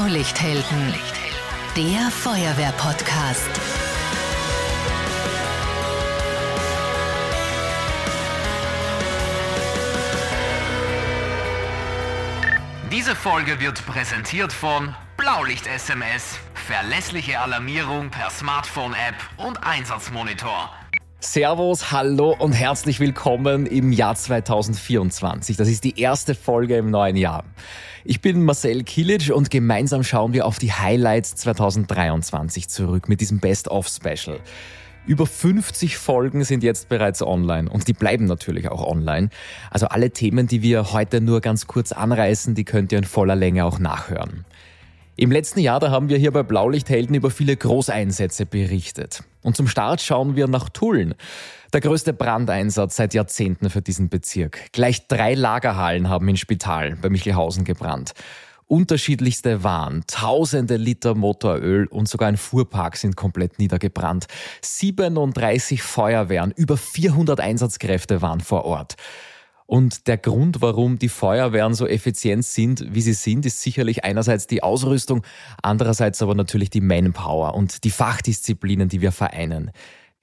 Blaulichthelden, der Feuerwehr-Podcast. Diese Folge wird präsentiert von Blaulicht SMS. Verlässliche Alarmierung per Smartphone-App und Einsatzmonitor. Servus, hallo und herzlich willkommen im Jahr 2024. Das ist die erste Folge im neuen Jahr. Ich bin Marcel Kilic und gemeinsam schauen wir auf die Highlights 2023 zurück mit diesem Best-of-Special. Über 50 Folgen sind jetzt bereits online und die bleiben natürlich auch online. Also alle Themen, die wir heute nur ganz kurz anreißen, die könnt ihr in voller Länge auch nachhören. Im letzten Jahr, da haben wir hier bei Blaulichthelden über viele Großeinsätze berichtet. Und zum Start schauen wir nach Tulln. Der größte Brandeinsatz seit Jahrzehnten für diesen Bezirk. Gleich drei Lagerhallen haben in Spital bei Michelhausen gebrannt. Unterschiedlichste Waren, tausende Liter Motoröl und sogar ein Fuhrpark sind komplett niedergebrannt. 37 Feuerwehren, über 400 Einsatzkräfte waren vor Ort. Und der Grund, warum die Feuerwehren so effizient sind, wie sie sind, ist sicherlich einerseits die Ausrüstung, andererseits aber natürlich die Manpower und die Fachdisziplinen, die wir vereinen.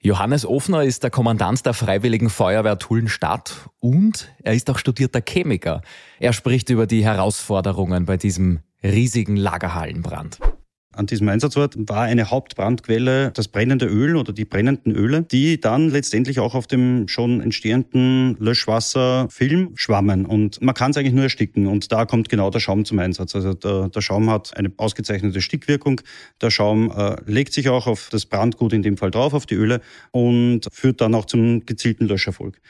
Johannes Ofner ist der Kommandant der Freiwilligen Feuerwehr Tullenstadt und er ist auch studierter Chemiker. Er spricht über die Herausforderungen bei diesem riesigen Lagerhallenbrand an diesem Einsatzort war eine Hauptbrandquelle das brennende Öl oder die brennenden Öle, die dann letztendlich auch auf dem schon entstehenden Löschwasserfilm schwammen. Und man kann es eigentlich nur ersticken. Und da kommt genau der Schaum zum Einsatz. Also der, der Schaum hat eine ausgezeichnete Stickwirkung. Der Schaum äh, legt sich auch auf das Brandgut in dem Fall drauf, auf die Öle und führt dann auch zum gezielten Löscherfolg.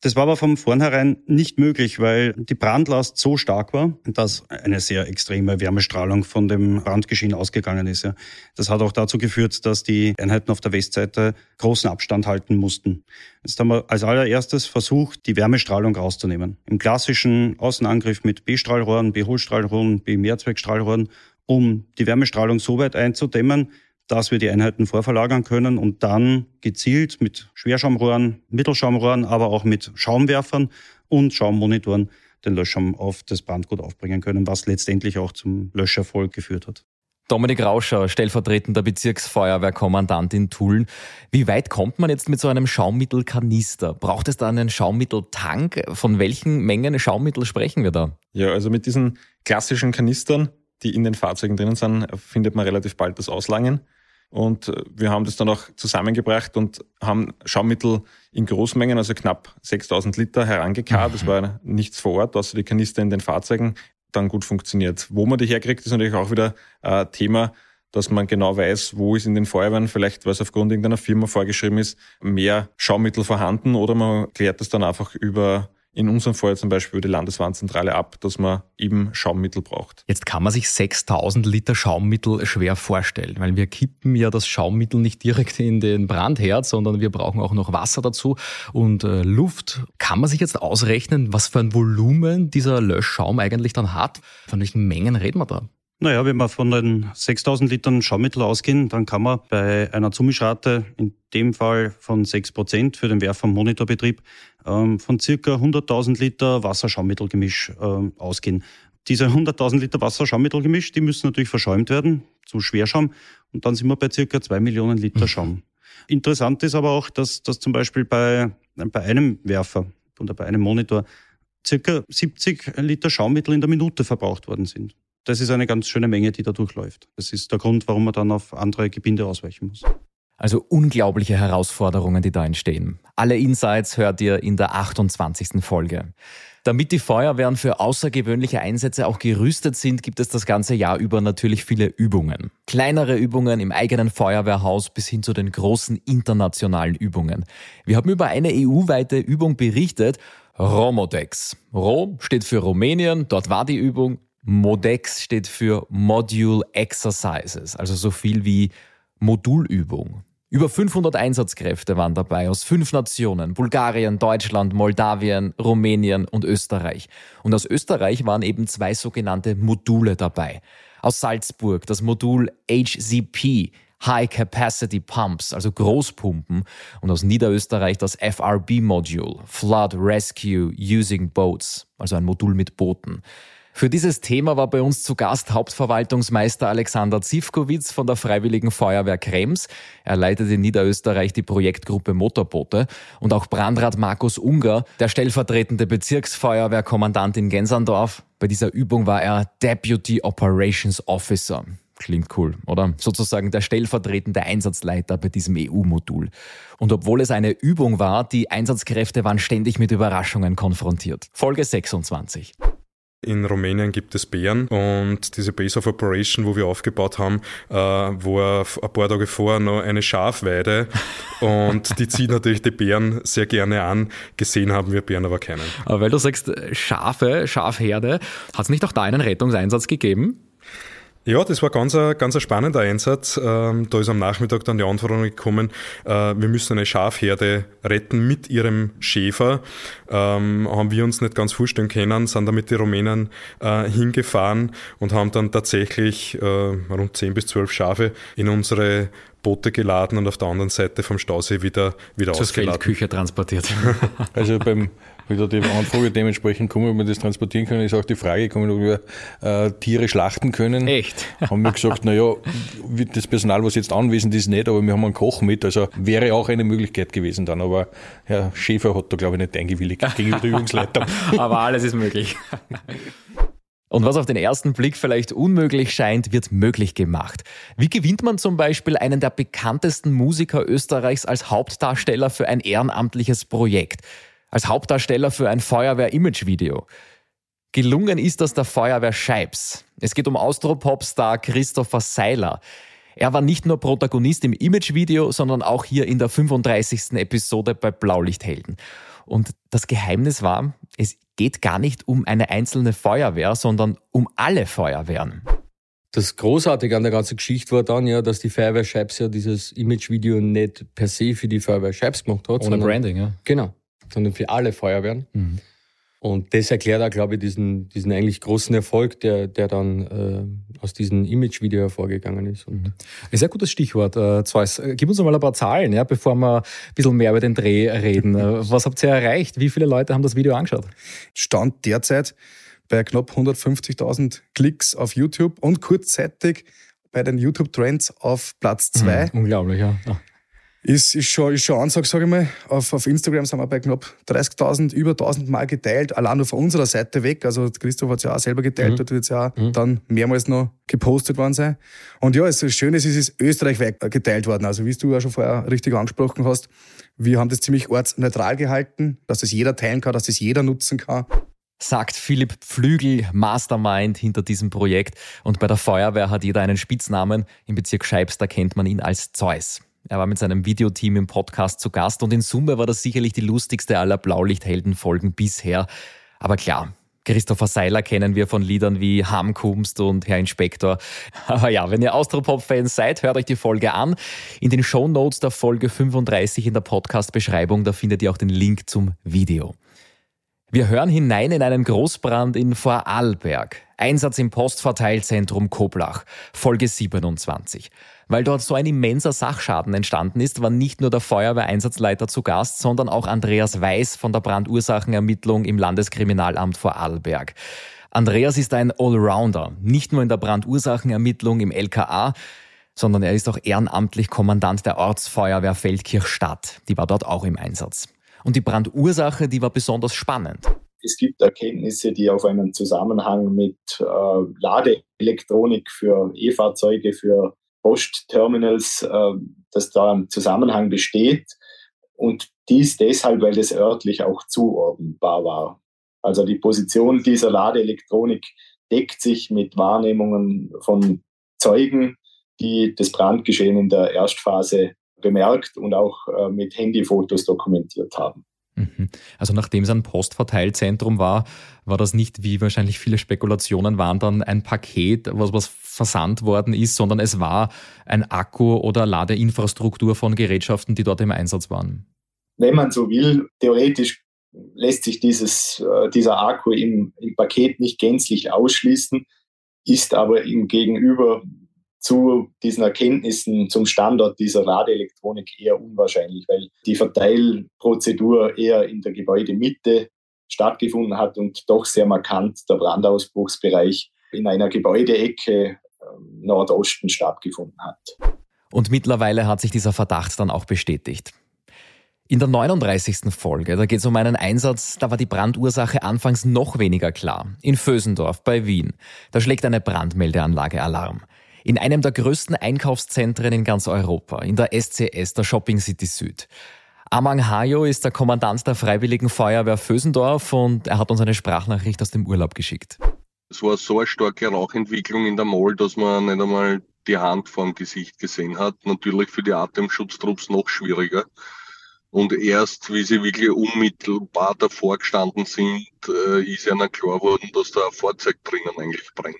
Das war aber von vornherein nicht möglich, weil die Brandlast so stark war, dass eine sehr extreme Wärmestrahlung von dem Brandgeschehen ausgegangen ist. Das hat auch dazu geführt, dass die Einheiten auf der Westseite großen Abstand halten mussten. Jetzt haben wir als allererstes versucht, die Wärmestrahlung rauszunehmen. Im klassischen Außenangriff mit B-Strahlrohren, B-Hohlstrahlrohren, B-Mehrzweckstrahlrohren, um die Wärmestrahlung so weit einzudämmen, dass wir die Einheiten vorverlagern können und dann gezielt mit Schwerschaumrohren, Mittelschaumrohren, aber auch mit Schaumwerfern und Schaummonitoren den Löschschaum auf das Brandgut aufbringen können, was letztendlich auch zum Löscherfolg geführt hat. Dominik Rauscher, stellvertretender Bezirksfeuerwehrkommandant in Tulln. Wie weit kommt man jetzt mit so einem Schaummittelkanister? Braucht es da einen Schaummitteltank? Von welchen Mengen Schaummittel sprechen wir da? Ja, also mit diesen klassischen Kanistern, die in den Fahrzeugen drinnen sind, findet man relativ bald das Auslangen. Und äh, wir haben das dann auch zusammengebracht und haben Schaummittel in Großmengen, also knapp 6000 Liter, herangekarrt. Das mhm. war nichts vor Ort, außer die Kanister in den Fahrzeugen, dann gut funktioniert. Wo man die herkriegt, ist natürlich auch wieder äh, Thema, dass man genau weiß, wo ist in den Feuerwehren, vielleicht weil es aufgrund irgendeiner Firma vorgeschrieben ist, mehr Schaumittel vorhanden oder man klärt das dann einfach über in unserem Fall zum Beispiel die Landeswarnzentrale ab, dass man eben Schaummittel braucht. Jetzt kann man sich 6000 Liter Schaummittel schwer vorstellen, weil wir kippen ja das Schaummittel nicht direkt in den Brandherd, sondern wir brauchen auch noch Wasser dazu und äh, Luft. Kann man sich jetzt ausrechnen, was für ein Volumen dieser Löschschaum eigentlich dann hat? Von welchen Mengen reden wir da? Naja, wenn wir von den 6000 Litern Schaumittel ausgehen, dann kann man bei einer Zumischrate, in dem Fall von 6 Prozent für den Werfer- und Monitorbetrieb, ähm, von circa 100.000 Liter Wasserschaumittelgemisch ähm, ausgehen. Diese 100.000 Liter Wasserschaumittelgemisch, die müssen natürlich verschäumt werden zu Schwerschaum und dann sind wir bei circa 2 Millionen Liter mhm. Schaum. Interessant ist aber auch, dass, dass zum Beispiel bei, bei einem Werfer oder bei einem Monitor circa 70 Liter Schaummittel in der Minute verbraucht worden sind das ist eine ganz schöne Menge, die da durchläuft. Das ist der Grund, warum man dann auf andere Gebinde ausweichen muss. Also unglaubliche Herausforderungen, die da entstehen. Alle Insights hört ihr in der 28. Folge. Damit die Feuerwehren für außergewöhnliche Einsätze auch gerüstet sind, gibt es das ganze Jahr über natürlich viele Übungen. Kleinere Übungen im eigenen Feuerwehrhaus bis hin zu den großen internationalen Übungen. Wir haben über eine EU-weite Übung berichtet, Romodex. Ro steht für Rumänien, dort war die Übung. Modex steht für Module Exercises, also so viel wie Modulübung. Über 500 Einsatzkräfte waren dabei aus fünf Nationen, Bulgarien, Deutschland, Moldawien, Rumänien und Österreich. Und aus Österreich waren eben zwei sogenannte Module dabei. Aus Salzburg das Modul HCP, High Capacity Pumps, also Großpumpen, und aus Niederösterreich das FRB Module, Flood Rescue Using Boats, also ein Modul mit Booten. Für dieses Thema war bei uns zu Gast Hauptverwaltungsmeister Alexander Zivkowitz von der Freiwilligen Feuerwehr Krems. Er leitet in Niederösterreich die Projektgruppe Motorboote. Und auch Brandrat Markus Unger, der stellvertretende Bezirksfeuerwehrkommandant in Gensandorf. Bei dieser Übung war er Deputy Operations Officer. Klingt cool, oder? Sozusagen der stellvertretende Einsatzleiter bei diesem EU-Modul. Und obwohl es eine Übung war, die Einsatzkräfte waren ständig mit Überraschungen konfrontiert. Folge 26. In Rumänien gibt es Bären und diese Base of Operation, wo wir aufgebaut haben, äh, war ein paar Tage vorher noch eine Schafweide und die zieht natürlich die Bären sehr gerne an. Gesehen haben wir Bären aber keinen. Aber weil du sagst Schafe, Schafherde, hat es nicht auch da einen Rettungseinsatz gegeben? Ja, das war ganz ein, ganz ein spannender Einsatz. Ähm, da ist am Nachmittag dann die Anforderung gekommen, äh, wir müssen eine Schafherde retten mit ihrem Schäfer. Ähm, haben wir uns nicht ganz vorstellen können, sind da mit den Rumänen äh, hingefahren und haben dann tatsächlich äh, rund 10 bis 12 Schafe in unsere Boote geladen und auf der anderen Seite vom Stausee wieder, wieder Zur ausgeladen. Feldküche transportiert. Also beim wieder die Anfrage dementsprechend kommen, ob wir das transportieren können, ist auch die Frage gekommen, ob wir äh, Tiere schlachten können. Echt? Haben wir gesagt, naja, das Personal, was jetzt anwesend ist, nicht, aber wir haben einen Koch mit, also wäre auch eine Möglichkeit gewesen dann, aber Herr Schäfer hat da glaube ich nicht eingewilligt gegenüber der Übungsleitung. aber alles ist möglich. Und was auf den ersten Blick vielleicht unmöglich scheint, wird möglich gemacht. Wie gewinnt man zum Beispiel einen der bekanntesten Musiker Österreichs als Hauptdarsteller für ein ehrenamtliches Projekt? Als Hauptdarsteller für ein Feuerwehr-Image-Video. Gelungen ist das der Feuerwehr Scheibs. Es geht um Austropop-Star Christopher Seiler. Er war nicht nur Protagonist im Image-Video, sondern auch hier in der 35. Episode bei Blaulichthelden. Und das Geheimnis war, es geht gar nicht um eine einzelne Feuerwehr, sondern um alle Feuerwehren. Das Großartige an der ganzen Geschichte war dann ja, dass die Feuerwehr Scheibs ja dieses Image-Video nicht per se für die Feuerwehr Scheibs gemacht hat. Ohne Branding, ja. Genau sondern für alle Feuerwehren. Mhm. Und das erklärt auch, glaube ich, diesen, diesen eigentlich großen Erfolg, der, der dann äh, aus diesem Image-Video hervorgegangen ist. Und mhm. Ein sehr gutes Stichwort, äh, Zeus. Äh, gib uns mal ein paar Zahlen, ja, bevor wir ein bisschen mehr über den Dreh reden. Äh, was habt ihr erreicht? Wie viele Leute haben das Video angeschaut? Stand derzeit bei knapp 150.000 Klicks auf YouTube und kurzzeitig bei den YouTube-Trends auf Platz 2. Mhm, unglaublich, ja. Ach ist, ist schon, ist schon Ansage, sage ich mal. Auf, auf Instagram sind wir bei knapp 30.000, über 1.000 Mal geteilt, allein nur von unserer Seite weg. Also Christoph hat es ja auch selber geteilt, mhm. dort wird es ja auch mhm. dann mehrmals noch gepostet worden sein. Und ja, das Schöne ist, es ist österreichweit geteilt worden. Also wie du ja schon vorher richtig angesprochen hast, wir haben das ziemlich ortsneutral gehalten, dass das jeder teilen kann, dass das jeder nutzen kann sagt Philipp Pflügel, Mastermind hinter diesem Projekt. Und bei der Feuerwehr hat jeder einen Spitznamen. Im Bezirk Scheibs, da kennt man ihn als Zeus. Er war mit seinem Videoteam im Podcast zu Gast und in Summe war das sicherlich die lustigste aller Blaulichtheldenfolgen bisher. Aber klar, Christopher Seiler kennen wir von Liedern wie Hamkumst und Herr Inspektor. Aber ja, wenn ihr Austropop-Fans seid, hört euch die Folge an. In den Show Notes der Folge 35 in der Podcast-Beschreibung, da findet ihr auch den Link zum Video. Wir hören hinein in einen Großbrand in Vorarlberg. Einsatz im Postverteilzentrum Koblach. Folge 27. Weil dort so ein immenser Sachschaden entstanden ist, war nicht nur der Feuerwehreinsatzleiter zu Gast, sondern auch Andreas Weiß von der Brandursachenermittlung im Landeskriminalamt Vorarlberg. Andreas ist ein Allrounder, nicht nur in der Brandursachenermittlung im LKA, sondern er ist auch ehrenamtlich Kommandant der Ortsfeuerwehr Feldkirchstadt. Die war dort auch im Einsatz. Und die Brandursache, die war besonders spannend. Es gibt Erkenntnisse, die auf einen Zusammenhang mit äh, Ladeelektronik für E-Fahrzeuge, für Postterminals, äh, dass da ein Zusammenhang besteht. Und dies deshalb, weil das örtlich auch zuordnenbar war. Also die Position dieser Ladeelektronik deckt sich mit Wahrnehmungen von Zeugen, die das Brandgeschehen in der Erstphase bemerkt und auch äh, mit Handyfotos dokumentiert haben. Mhm. Also nachdem es ein Postverteilzentrum war, war das nicht, wie wahrscheinlich viele Spekulationen waren, dann ein Paket, was, was versandt worden ist, sondern es war ein Akku oder Ladeinfrastruktur von Gerätschaften, die dort im Einsatz waren. Wenn man so will, theoretisch lässt sich dieses, äh, dieser Akku im, im Paket nicht gänzlich ausschließen, ist aber im Gegenüber zu diesen Erkenntnissen zum Standort dieser Ladeelektronik eher unwahrscheinlich, weil die Verteilprozedur eher in der Gebäudemitte stattgefunden hat und doch sehr markant der Brandausbruchsbereich in einer Gebäudeecke ähm, Nordosten stattgefunden hat. Und mittlerweile hat sich dieser Verdacht dann auch bestätigt. In der 39. Folge, da geht es um einen Einsatz, da war die Brandursache anfangs noch weniger klar. In Vösendorf bei Wien. Da schlägt eine Brandmeldeanlage Alarm. In einem der größten Einkaufszentren in ganz Europa, in der SCS, der Shopping City Süd. Amang Hayo ist der Kommandant der Freiwilligen Feuerwehr Vösendorf und er hat uns eine Sprachnachricht aus dem Urlaub geschickt. Es war so eine starke Rauchentwicklung in der Mall, dass man nicht einmal die Hand vorm Gesicht gesehen hat. Natürlich für die Atemschutztrupps noch schwieriger. Und erst, wie sie wirklich unmittelbar davor gestanden sind, äh, ist ihnen klar geworden, dass da ein Fahrzeug drinnen eigentlich brennt.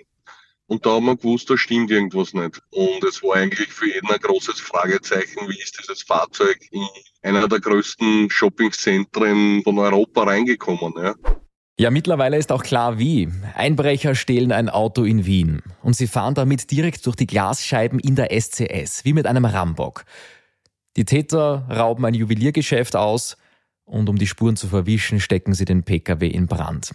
Und da haben wir gewusst, da stimmt irgendwas nicht. Und es war eigentlich für jeden ein großes Fragezeichen, wie ist dieses Fahrzeug in einer der größten Shoppingzentren von Europa reingekommen. Ja? Ja, mittlerweile ist auch klar wie. Einbrecher stehlen ein Auto in Wien und sie fahren damit direkt durch die Glasscheiben in der SCS, wie mit einem Rambock. Die Täter rauben ein Juweliergeschäft aus und um die Spuren zu verwischen, stecken sie den Pkw in Brand.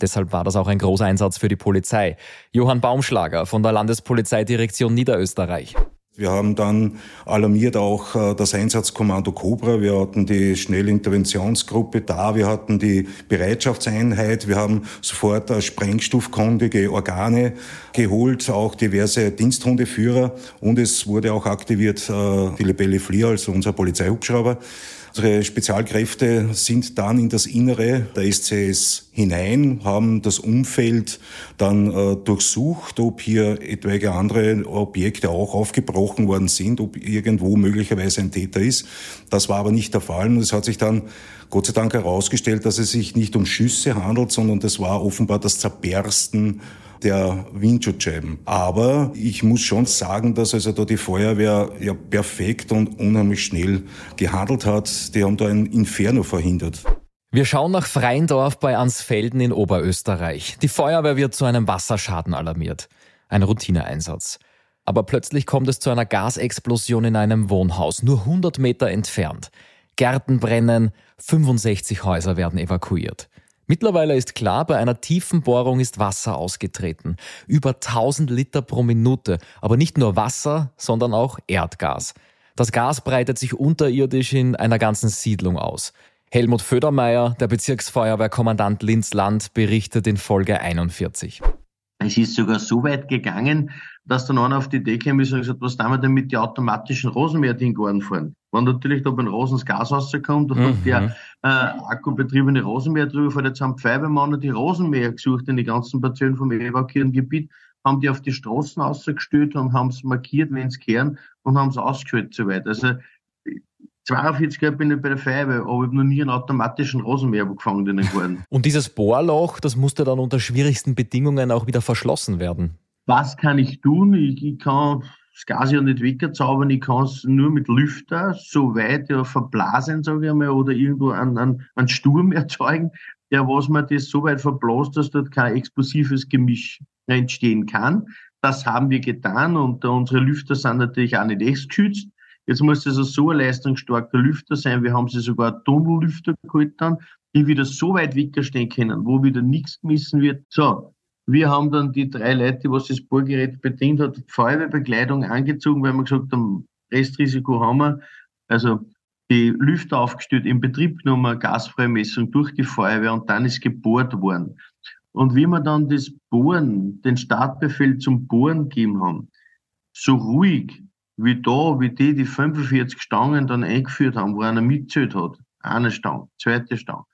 Deshalb war das auch ein großer Einsatz für die Polizei. Johann Baumschlager von der Landespolizeidirektion Niederösterreich. Wir haben dann alarmiert auch äh, das Einsatzkommando Cobra. Wir hatten die Schnellinterventionsgruppe da. Wir hatten die Bereitschaftseinheit. Wir haben sofort sprengstoffkundige Organe geholt, auch diverse Diensthundeführer. Und es wurde auch aktiviert äh, die Lebelle Flier, also unser Polizeihubschrauber. Unsere Spezialkräfte sind dann in das Innere der SCS hinein, haben das Umfeld dann äh, durchsucht, ob hier etwaige andere Objekte auch aufgebrochen worden sind, ob irgendwo möglicherweise ein Täter ist. Das war aber nicht der Fall und es hat sich dann Gott sei Dank herausgestellt, dass es sich nicht um Schüsse handelt, sondern das war offenbar das Zerbersten der Windschutzscheiben. Aber ich muss schon sagen, dass also da die Feuerwehr ja perfekt und unheimlich schnell gehandelt hat. Die haben da ein Inferno verhindert. Wir schauen nach Freindorf bei Ansfelden in Oberösterreich. Die Feuerwehr wird zu einem Wasserschaden alarmiert. Ein Routineeinsatz. Aber plötzlich kommt es zu einer Gasexplosion in einem Wohnhaus, nur 100 Meter entfernt. Gärten brennen, 65 Häuser werden evakuiert. Mittlerweile ist klar, bei einer tiefen Bohrung ist Wasser ausgetreten. Über 1000 Liter pro Minute. Aber nicht nur Wasser, sondern auch Erdgas. Das Gas breitet sich unterirdisch in einer ganzen Siedlung aus. Helmut Födermeier, der Bezirksfeuerwehrkommandant Linz-Land, berichtet in Folge 41. Es ist sogar so weit gegangen, dass dann einer auf die Idee kam und gesagt, was tun wir denn mit den automatischen Rosenmäher-Dinggarten fahren? Wenn natürlich da beim Rosen das Gas rauskommt und mhm. der äh, akkubetriebene Rosenmäher drüber fährt, jetzt haben Feuerwehrmänner die Rosenmäher gesucht in die ganzen Parzellen vom evakuierten Gebiet, haben die auf die Straßen ausgestellt und haben es markiert, wenn es kehren und haben es ausgeschaltet so weit. Also 42 Jahre bin ich bei der Feuerwehr, aber ich habe noch nie einen automatischen Rosenmäher gefangen in den Garten. Und dieses Bohrloch, das musste dann unter schwierigsten Bedingungen auch wieder verschlossen werden. Was kann ich tun? Ich, ich kann das Gas ja nicht wegzaubern, ich kann es nur mit Lüfter so weit ja verblasen, sage ich mal, oder irgendwo einen, einen, Sturm erzeugen, der was man das so weit verblasst, dass dort kein explosives Gemisch entstehen kann. Das haben wir getan und unsere Lüfter sind natürlich auch nicht echt geschützt. Jetzt muss das so ein leistungsstarker Lüfter sein. Wir haben sie sogar Tunnellüfter geholt dann, die wieder so weit wegstehen können, wo wieder nichts gemessen wird. So, wir haben dann die drei Leute, was das Bohrgerät bedient hat, Feuerwehrbekleidung angezogen, weil wir gesagt haben, Restrisiko haben wir. Also die Lüfter aufgestellt, in Betrieb genommen, Gasfreimessung durch die Feuerwehr und dann ist gebohrt worden. Und wie wir dann das Bohren, den Startbefehl zum Bohren gegeben haben, so ruhig wie da, wie die die 45 Stangen dann eingeführt haben, wo einer mitzählt hat. Eine Stange, zweite Stange.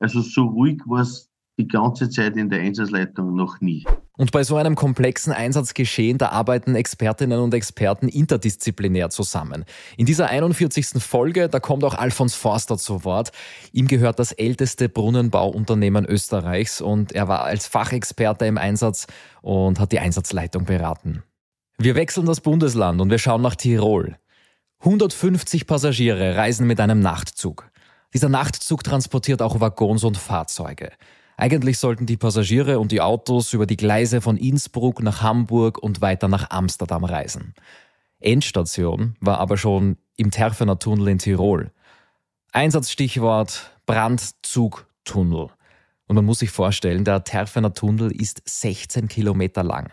Also so ruhig war es die ganze Zeit in der Einsatzleitung noch nie. Und bei so einem komplexen Einsatzgeschehen, da arbeiten Expertinnen und Experten interdisziplinär zusammen. In dieser 41. Folge, da kommt auch Alfons Forster zu Wort. Ihm gehört das älteste Brunnenbauunternehmen Österreichs und er war als Fachexperte im Einsatz und hat die Einsatzleitung beraten. Wir wechseln das Bundesland und wir schauen nach Tirol. 150 Passagiere reisen mit einem Nachtzug. Dieser Nachtzug transportiert auch Waggons und Fahrzeuge. Eigentlich sollten die Passagiere und die Autos über die Gleise von Innsbruck nach Hamburg und weiter nach Amsterdam reisen. Endstation war aber schon im Terfener Tunnel in Tirol. Einsatzstichwort Brandzugtunnel. Und man muss sich vorstellen, der Terfener Tunnel ist 16 Kilometer lang.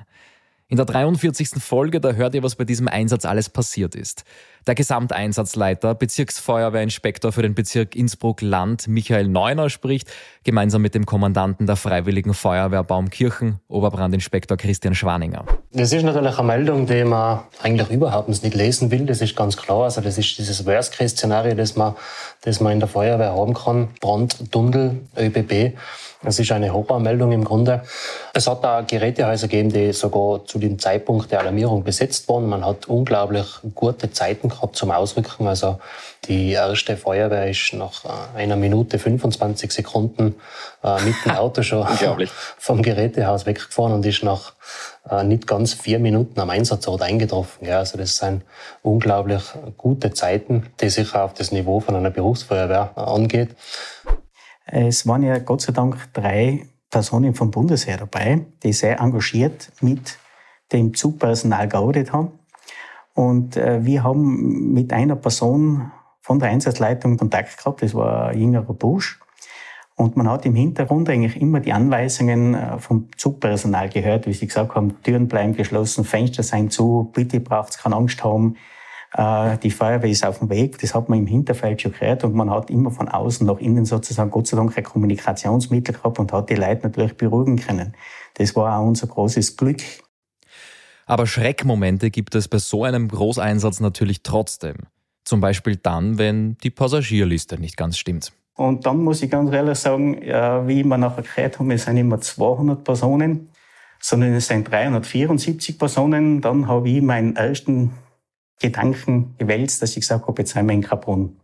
In der 43. Folge, da hört ihr, was bei diesem Einsatz alles passiert ist. Der Gesamteinsatzleiter, Bezirksfeuerwehrinspektor für den Bezirk Innsbruck-Land, Michael Neuner, spricht gemeinsam mit dem Kommandanten der Freiwilligen Feuerwehr Baumkirchen, Oberbrandinspektor Christian Schwaninger. Das ist natürlich eine Meldung, die man eigentlich überhaupt nicht lesen will. Das ist ganz klar. Also das ist dieses Worst-Case-Szenario, das man, das man in der Feuerwehr haben kann. Brand, Tunnel, ÖBB. Das ist eine Horrormeldung im Grunde. Es hat da Gerätehäuser gegeben, die sogar zu dem Zeitpunkt der Alarmierung besetzt waren. Man hat unglaublich gute Zeiten gehabt zum Ausrücken. Also die erste Feuerwehr ist nach äh, einer Minute 25 Sekunden äh, mit dem Auto schon vom Gerätehaus weggefahren und ist nach äh, nicht ganz vier Minuten am Einsatzort eingetroffen. Ja, also das sind unglaublich gute Zeiten, die sich auf das Niveau von einer Berufsfeuerwehr angeht. Es waren ja Gott sei Dank drei Personen vom Bundesheer dabei, die sehr engagiert mit dem Zugpersonal gearbeitet haben. Und äh, wir haben mit einer Person von der Einsatzleitung Kontakt gehabt, das war ein jüngerer Bursch. Und man hat im Hintergrund eigentlich immer die Anweisungen äh, vom Zugpersonal gehört, wie sie gesagt haben, Türen bleiben geschlossen, Fenster seien zu, bitte braucht's keine Angst haben, die Feuerwehr ist auf dem Weg. Das hat man im Hinterfeld schon gehört und man hat immer von außen nach innen sozusagen Gott sei Dank ein Kommunikationsmittel gehabt und hat die Leute natürlich beruhigen können. Das war auch unser großes Glück. Aber Schreckmomente gibt es bei so einem Großeinsatz natürlich trotzdem. Zum Beispiel dann, wenn die Passagierliste nicht ganz stimmt. Und dann muss ich ganz ehrlich sagen, wie wir nachher gehört haben, es sind immer 200 Personen, sondern es sind 374 Personen. Dann habe ich meinen ersten Gedanken gewälzt, dass ich gesagt habe, jetzt sind wir in Carbon.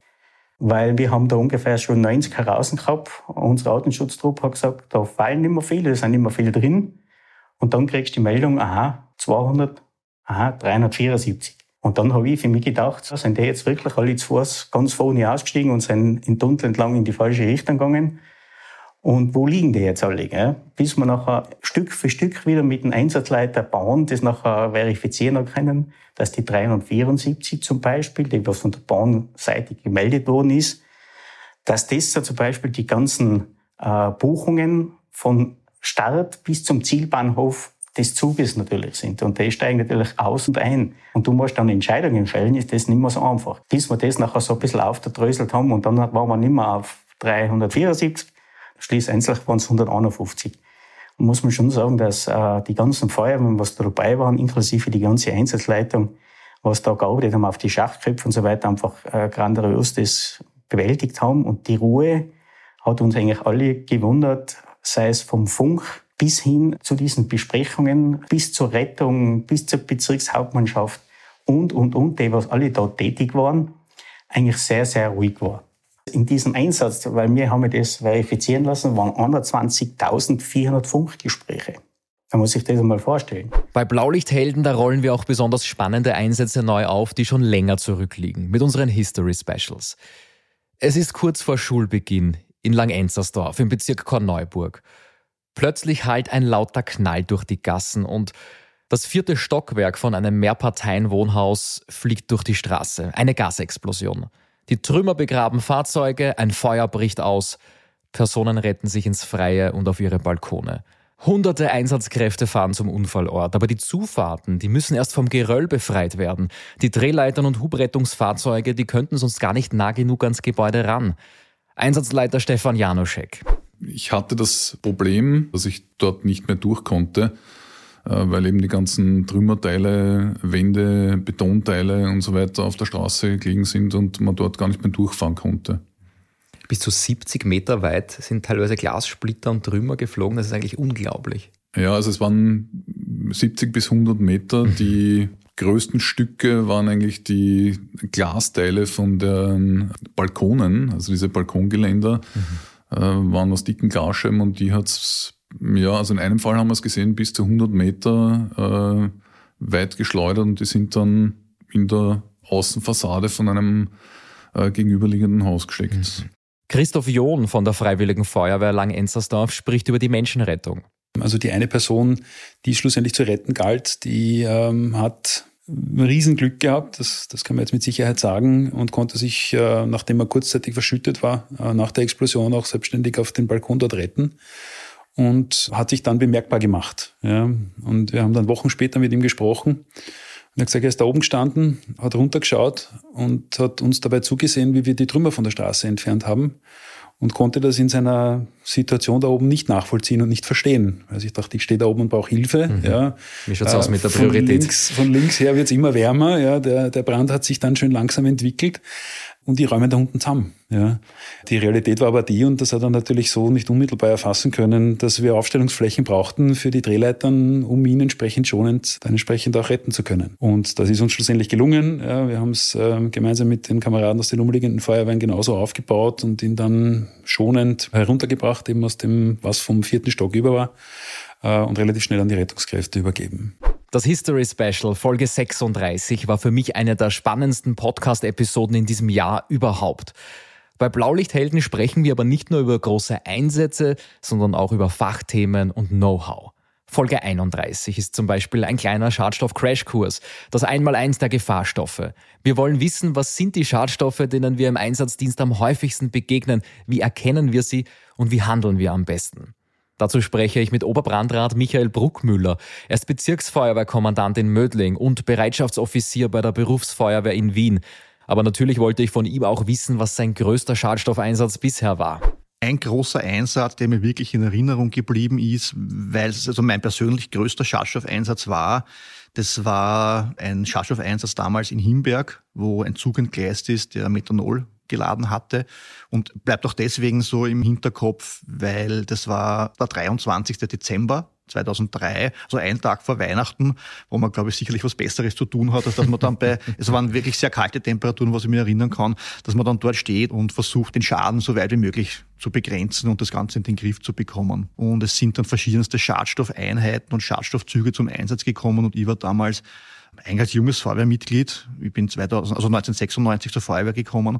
Weil wir haben da ungefähr schon 90 heraus gehabt. Unser Artenschutztrupp hat gesagt, da fallen nicht mehr viele, da sind nicht mehr viele drin. Und dann kriegst du die Meldung, aha, 200, aha, 374. Und dann habe ich für mich gedacht, sind die jetzt wirklich alle zu ganz vorne ausgestiegen und sind in Tunnel entlang in die falsche Richtung gegangen. Und wo liegen die jetzt alle? Gell? Bis wir nachher Stück für Stück wieder mit dem Einsatzleiter bauen, das nachher verifizieren können, dass die 374 zum Beispiel, die was von der Bahnseite gemeldet worden ist, dass das so zum Beispiel die ganzen äh, Buchungen von Start bis zum Zielbahnhof des Zuges natürlich sind. Und die steigen natürlich aus und ein. Und du musst dann Entscheidungen fällen, ist das nicht mehr so einfach. Bis wir das nachher so ein bisschen aufgedröselt haben und dann waren wir nicht mehr auf 374, Schließlich waren es 151. Und muss man schon sagen, dass äh, die ganzen Feuerwehren, was da dabei waren, inklusive die ganze Einsatzleitung, was da gearbeitet haben auf die Schachköpfe und so weiter, einfach äh, grandios das bewältigt haben. Und die Ruhe hat uns eigentlich alle gewundert, sei es vom Funk bis hin zu diesen Besprechungen, bis zur Rettung, bis zur Bezirkshauptmannschaft und, und, und, die, was alle da tätig waren, eigentlich sehr, sehr ruhig war. In diesem Einsatz, weil wir haben das verifizieren lassen, waren 21.400 Funkgespräche. Da muss ich das einmal vorstellen. Bei Blaulichthelden, da rollen wir auch besonders spannende Einsätze neu auf, die schon länger zurückliegen, mit unseren History Specials. Es ist kurz vor Schulbeginn in Langenzersdorf im Bezirk Korneuburg. Plötzlich hallt ein lauter Knall durch die Gassen und das vierte Stockwerk von einem Mehrparteienwohnhaus fliegt durch die Straße. Eine Gasexplosion. Die Trümmer begraben Fahrzeuge, ein Feuer bricht aus, Personen retten sich ins Freie und auf ihre Balkone. Hunderte Einsatzkräfte fahren zum Unfallort, aber die Zufahrten, die müssen erst vom Geröll befreit werden. Die Drehleitern und Hubrettungsfahrzeuge, die könnten sonst gar nicht nah genug ans Gebäude ran. Einsatzleiter Stefan Janoschek. Ich hatte das Problem, dass ich dort nicht mehr durch konnte weil eben die ganzen Trümmerteile, Wände, Betonteile und so weiter auf der Straße gelegen sind und man dort gar nicht mehr durchfahren konnte. Bis zu 70 Meter weit sind teilweise Glassplitter und Trümmer geflogen. Das ist eigentlich unglaublich. Ja, also es waren 70 bis 100 Meter. Mhm. Die größten Stücke waren eigentlich die Glasteile von den Balkonen, also diese Balkongeländer, mhm. äh, waren aus dicken Glasscheiben und die hat es ja, also in einem Fall haben wir es gesehen, bis zu 100 Meter äh, weit geschleudert und die sind dann in der Außenfassade von einem äh, gegenüberliegenden Haus gesteckt. Mhm. Christoph John von der Freiwilligen Feuerwehr Lang-Enzersdorf spricht über die Menschenrettung. Also die eine Person, die schlussendlich zu retten galt, die ähm, hat ein Riesenglück gehabt, das, das kann man jetzt mit Sicherheit sagen, und konnte sich, äh, nachdem er kurzzeitig verschüttet war, äh, nach der Explosion auch selbstständig auf den Balkon dort retten und hat sich dann bemerkbar gemacht. Ja. Und wir haben dann Wochen später mit ihm gesprochen. Und er hat gesagt, er ist da oben gestanden, hat runtergeschaut und hat uns dabei zugesehen, wie wir die Trümmer von der Straße entfernt haben und konnte das in seiner Situation da oben nicht nachvollziehen und nicht verstehen. Also ich dachte, ich stehe da oben und brauche Hilfe. Mhm. Ja. Wie schaut's äh, aus mit der Priorität? Von links, von links her wird's immer wärmer. Ja. Der, der Brand hat sich dann schön langsam entwickelt und die räumen da unten zusammen. Ja. Die Realität war aber die, und das hat er natürlich so nicht unmittelbar erfassen können, dass wir Aufstellungsflächen brauchten für die Drehleitern, um ihn entsprechend schonend dann entsprechend auch retten zu können. Und das ist uns schlussendlich gelungen. Ja, wir haben es äh, gemeinsam mit den Kameraden aus den umliegenden Feuerwehren genauso aufgebaut und ihn dann schonend heruntergebracht, eben aus dem, was vom vierten Stock über war, äh, und relativ schnell an die Rettungskräfte übergeben. Das History Special Folge 36 war für mich eine der spannendsten Podcast-Episoden in diesem Jahr überhaupt. Bei Blaulichthelden sprechen wir aber nicht nur über große Einsätze, sondern auch über Fachthemen und Know-how. Folge 31 ist zum Beispiel ein kleiner Schadstoff-Crashkurs, das Einmaleins der Gefahrstoffe. Wir wollen wissen, was sind die Schadstoffe, denen wir im Einsatzdienst am häufigsten begegnen, wie erkennen wir sie und wie handeln wir am besten. Dazu spreche ich mit Oberbrandrat Michael Bruckmüller. Er ist Bezirksfeuerwehrkommandant in Mödling und Bereitschaftsoffizier bei der Berufsfeuerwehr in Wien. Aber natürlich wollte ich von ihm auch wissen, was sein größter Schadstoffeinsatz bisher war. Ein großer Einsatz, der mir wirklich in Erinnerung geblieben ist, weil es also mein persönlich größter Schadstoffeinsatz war, das war ein Schadstoffeinsatz damals in Himberg, wo ein Zug entgleist ist, der Methanol geladen hatte und bleibt auch deswegen so im Hinterkopf, weil das war der 23. Dezember 2003, also ein Tag vor Weihnachten, wo man, glaube ich, sicherlich was Besseres zu tun hat, als dass man dann bei, es waren wirklich sehr kalte Temperaturen, was ich mir erinnern kann, dass man dann dort steht und versucht, den Schaden so weit wie möglich zu begrenzen und das Ganze in den Griff zu bekommen. Und es sind dann verschiedenste Schadstoffeinheiten und Schadstoffzüge zum Einsatz gekommen und ich war damals eigentlich als junges Feuerwehrmitglied, ich bin 2000, also 1996 zur Feuerwehr gekommen,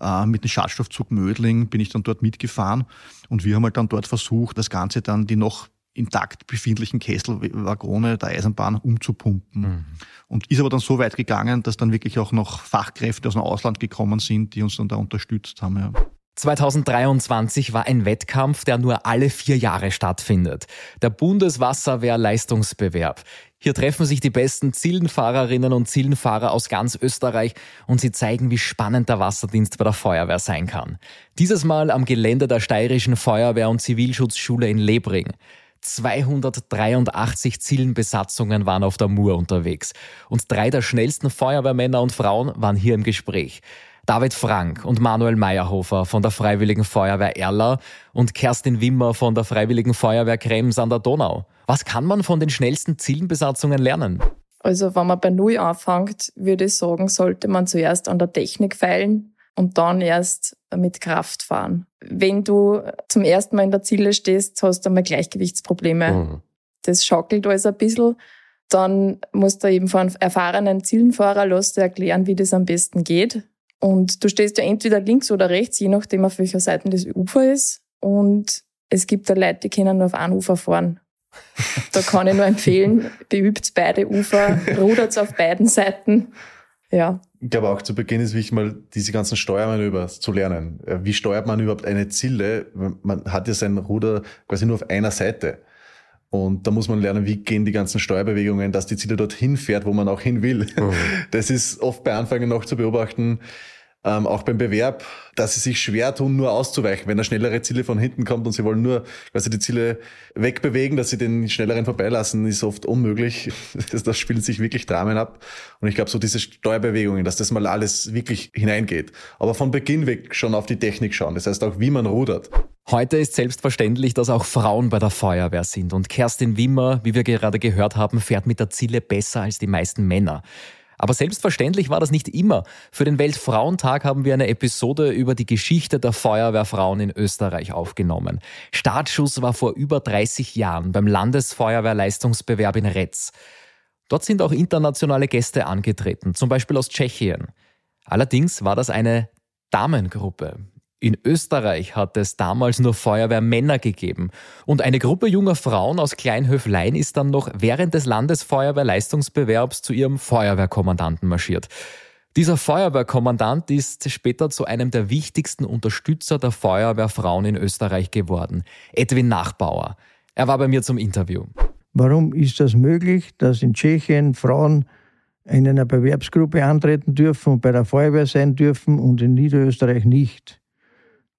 äh, mit dem Schadstoffzug Mödling bin ich dann dort mitgefahren und wir haben halt dann dort versucht, das Ganze dann die noch intakt befindlichen Kesselwaggone der Eisenbahn umzupumpen. Mhm. Und ist aber dann so weit gegangen, dass dann wirklich auch noch Fachkräfte aus dem Ausland gekommen sind, die uns dann da unterstützt haben. Ja. 2023 war ein Wettkampf, der nur alle vier Jahre stattfindet. Der Bundeswasserwehr-Leistungsbewerb. Hier treffen sich die besten Zielenfahrerinnen und Zielenfahrer aus ganz Österreich und sie zeigen, wie spannend der Wasserdienst bei der Feuerwehr sein kann. Dieses Mal am Gelände der Steirischen Feuerwehr- und Zivilschutzschule in Lebring. 283 Zielenbesatzungen waren auf der Mur unterwegs und drei der schnellsten Feuerwehrmänner und Frauen waren hier im Gespräch. David Frank und Manuel Meyerhofer von der Freiwilligen Feuerwehr Erla und Kerstin Wimmer von der Freiwilligen Feuerwehr Krems an der Donau. Was kann man von den schnellsten Zielenbesatzungen lernen? Also wenn man bei Null anfängt, würde ich sagen, sollte man zuerst an der Technik feilen und dann erst mit Kraft fahren. Wenn du zum ersten Mal in der Ziele stehst, hast du einmal Gleichgewichtsprobleme. Mhm. Das schaukelt alles ein bisschen. Dann musst du eben von einem erfahrenen Zielenfahrer lassen erklären, wie das am besten geht. Und du stehst ja entweder links oder rechts, je nachdem auf welcher Seite das Ufer ist. Und es gibt da Leute, die können nur auf einem Ufer fahren. Da kann ich nur empfehlen, beübt beide Ufer, rudert auf beiden Seiten. Ja. Ich glaube auch zu Beginn ist wichtig, mal diese ganzen Steuermanöver zu lernen. Äh, wie steuert man überhaupt eine Zille? Man hat ja sein Ruder quasi nur auf einer Seite. Und da muss man lernen, wie gehen die ganzen Steuerbewegungen, dass die Zille dorthin fährt, wo man auch hin will. Mhm. Das ist oft bei Anfängern noch zu beobachten ähm, auch beim Bewerb, dass sie sich schwer tun, nur auszuweichen. Wenn eine schnellere Ziele von hinten kommt und sie wollen nur quasi die Ziele wegbewegen, dass sie den schnelleren vorbeilassen, ist oft unmöglich. Das, das spielt sich wirklich Dramen ab. Und ich glaube, so diese Steuerbewegungen, dass das mal alles wirklich hineingeht. Aber von Beginn weg schon auf die Technik schauen. Das heißt auch, wie man rudert. Heute ist selbstverständlich, dass auch Frauen bei der Feuerwehr sind. Und Kerstin Wimmer, wie wir gerade gehört haben, fährt mit der Ziele besser als die meisten Männer. Aber selbstverständlich war das nicht immer. Für den Weltfrauentag haben wir eine Episode über die Geschichte der Feuerwehrfrauen in Österreich aufgenommen. Startschuss war vor über 30 Jahren beim Landesfeuerwehrleistungsbewerb in Retz. Dort sind auch internationale Gäste angetreten, zum Beispiel aus Tschechien. Allerdings war das eine Damengruppe. In Österreich hat es damals nur Feuerwehrmänner gegeben. Und eine Gruppe junger Frauen aus Kleinhöflein ist dann noch während des Landesfeuerwehrleistungsbewerbs zu ihrem Feuerwehrkommandanten marschiert. Dieser Feuerwehrkommandant ist später zu einem der wichtigsten Unterstützer der Feuerwehrfrauen in Österreich geworden. Edwin Nachbauer. Er war bei mir zum Interview. Warum ist das möglich, dass in Tschechien Frauen in einer Bewerbsgruppe antreten dürfen und bei der Feuerwehr sein dürfen und in Niederösterreich nicht?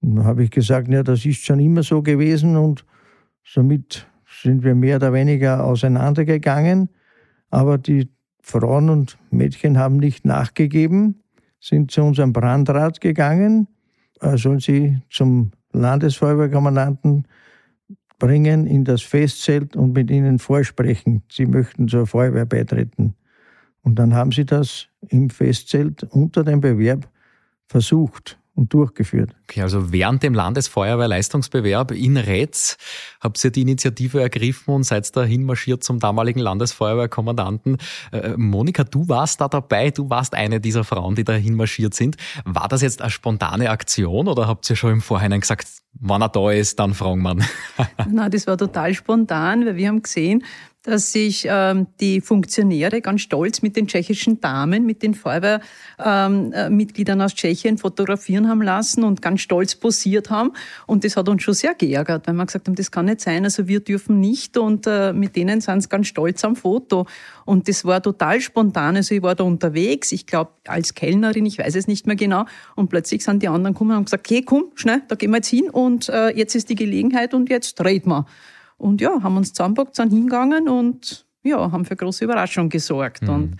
Da habe ich gesagt, ja, das ist schon immer so gewesen und somit sind wir mehr oder weniger auseinandergegangen. Aber die Frauen und Mädchen haben nicht nachgegeben, sind zu unserem Brandrat gegangen, er soll sie zum Landesfeuerwehrkommandanten bringen in das Festzelt und mit ihnen vorsprechen. Sie möchten zur Feuerwehr beitreten. Und dann haben sie das im Festzelt unter dem Bewerb versucht und durchgeführt. Okay, also während dem Landesfeuerwehrleistungsbewerb in Retz habt ihr die Initiative ergriffen und seid dahin marschiert zum damaligen Landesfeuerwehrkommandanten. Äh, Monika, du warst da dabei, du warst eine dieser Frauen, die dahin marschiert sind. War das jetzt eine spontane Aktion oder habt ihr schon im Vorhinein gesagt, wann er da ist, dann fragen wir Na, das war total spontan, weil wir haben gesehen, dass sich ähm, die Funktionäre ganz stolz mit den tschechischen Damen, mit den Feuerwehrmitgliedern ähm, äh, aus Tschechien fotografieren haben lassen und ganz stolz posiert haben. Und das hat uns schon sehr geärgert, weil wir gesagt haben, das kann nicht sein, also wir dürfen nicht und äh, mit denen sind sie ganz stolz am Foto. Und das war total spontan. Also ich war da unterwegs, ich glaube als Kellnerin, ich weiß es nicht mehr genau. Und plötzlich sind die anderen gekommen und haben gesagt, okay, komm, schnell, da gehen wir jetzt hin und äh, jetzt ist die Gelegenheit und jetzt reden wir. Und ja, haben uns zusammengepackt, sind hingegangen und ja, haben für große Überraschung gesorgt. Mhm. Und